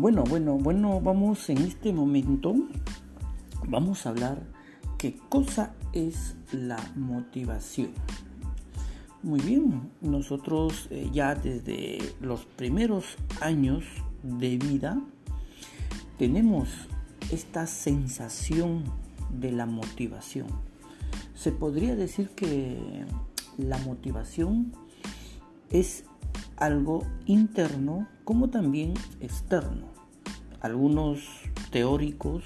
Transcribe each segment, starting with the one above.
Bueno, bueno, bueno, vamos en este momento, vamos a hablar qué cosa es la motivación. Muy bien, nosotros eh, ya desde los primeros años de vida tenemos esta sensación de la motivación. Se podría decir que la motivación es algo interno como también externo. Algunos teóricos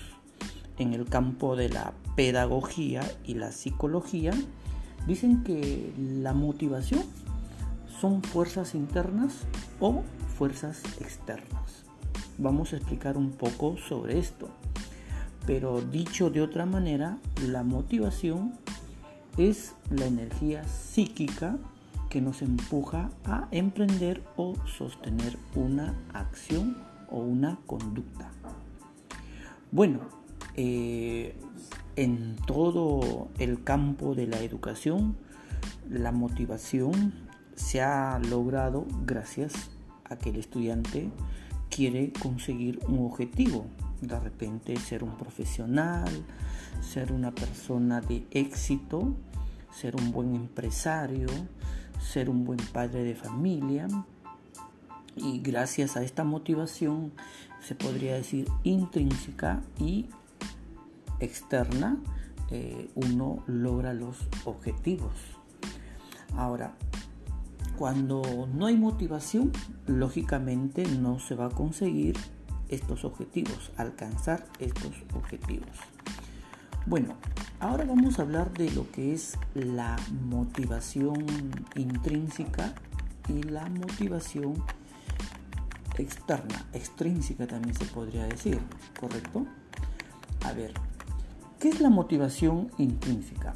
en el campo de la pedagogía y la psicología dicen que la motivación son fuerzas internas o fuerzas externas. Vamos a explicar un poco sobre esto. Pero dicho de otra manera, la motivación es la energía psíquica que nos empuja a emprender o sostener una acción o una conducta. Bueno, eh, en todo el campo de la educación, la motivación se ha logrado gracias a que el estudiante quiere conseguir un objetivo. De repente ser un profesional, ser una persona de éxito, ser un buen empresario, ser un buen padre de familia. Y gracias a esta motivación se podría decir intrínseca y externa eh, uno logra los objetivos. Ahora cuando no hay motivación lógicamente no se va a conseguir estos objetivos alcanzar estos objetivos bueno Ahora vamos a hablar de lo que es la motivación intrínseca y la motivación externa, extrínseca también se podría decir, ¿correcto? A ver, ¿qué es la motivación intrínseca?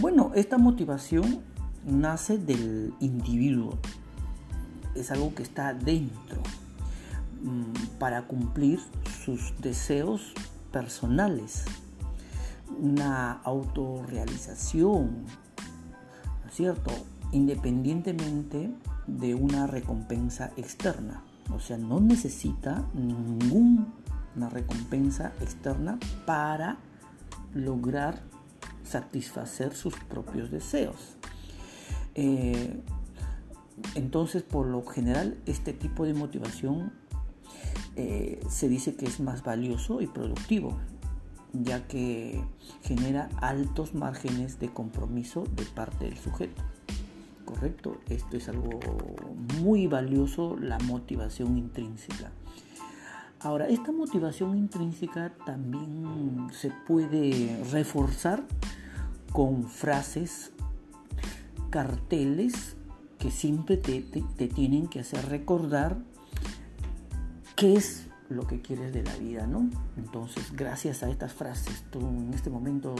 Bueno, esta motivación nace del individuo, es algo que está dentro mm, para cumplir sus deseos personales una autorrealización, cierto? Independientemente de una recompensa externa. O sea, no necesita ninguna recompensa externa para lograr satisfacer sus propios deseos. Eh, entonces, por lo general, este tipo de motivación eh, se dice que es más valioso y productivo ya que genera altos márgenes de compromiso de parte del sujeto. ¿Correcto? Esto es algo muy valioso, la motivación intrínseca. Ahora, esta motivación intrínseca también se puede reforzar con frases, carteles que siempre te, te tienen que hacer recordar qué es lo que quieres de la vida, ¿no? Entonces, gracias a estas frases, tú en este momento,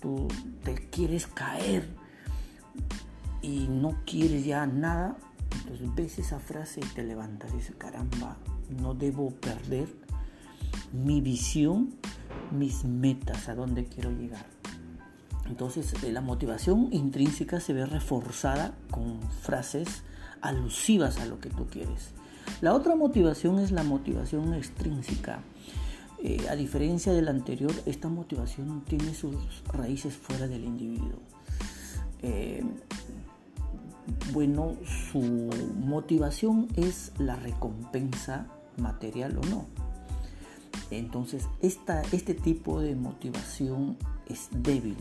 tú te quieres caer y no quieres ya nada, entonces ves esa frase y te levantas y dices, caramba, no debo perder mi visión, mis metas, a dónde quiero llegar. Entonces eh, la motivación intrínseca se ve reforzada con frases alusivas a lo que tú quieres. La otra motivación es la motivación extrínseca. Eh, a diferencia de la anterior, esta motivación tiene sus raíces fuera del individuo. Eh, bueno, su motivación es la recompensa material o no. Entonces, este tipo de motivación es débil,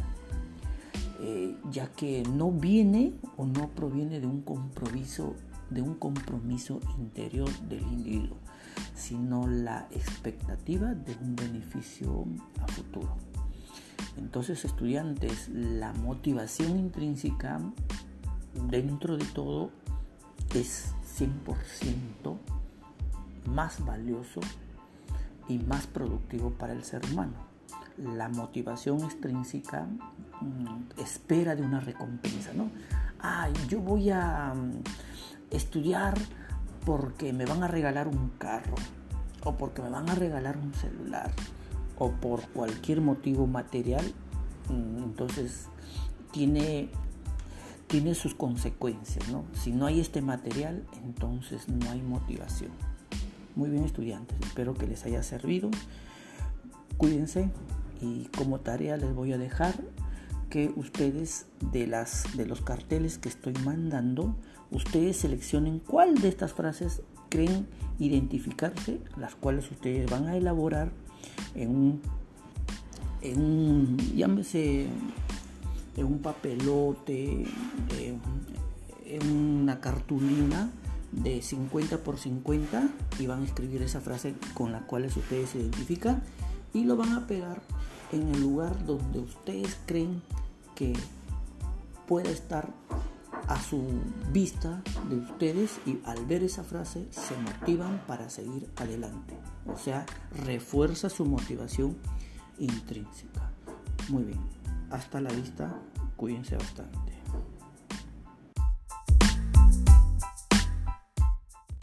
eh, ya que no viene o no proviene de un compromiso de un compromiso interior del individuo, sino la expectativa de un beneficio a futuro. Entonces, estudiantes, la motivación intrínseca dentro de todo es 100% más valioso y más productivo para el ser humano. La motivación extrínseca mm, espera de una recompensa, ¿no? Ay, yo voy a estudiar porque me van a regalar un carro o porque me van a regalar un celular o por cualquier motivo material, mm, entonces tiene, tiene sus consecuencias, ¿no? Si no hay este material, entonces no hay motivación. Muy bien estudiantes, espero que les haya servido. Cuídense y como tarea les voy a dejar que ustedes de las de los carteles que estoy mandando, ustedes seleccionen cuál de estas frases creen identificarse, las cuales ustedes van a elaborar en un en un llámese en un papelote, en una cartulina de 50 por 50 y van a escribir esa frase con la cual ustedes se identifican y lo van a pegar en el lugar donde ustedes creen que pueda estar a su vista de ustedes y al ver esa frase se motivan para seguir adelante. O sea, refuerza su motivación intrínseca. Muy bien, hasta la vista, cuídense bastante.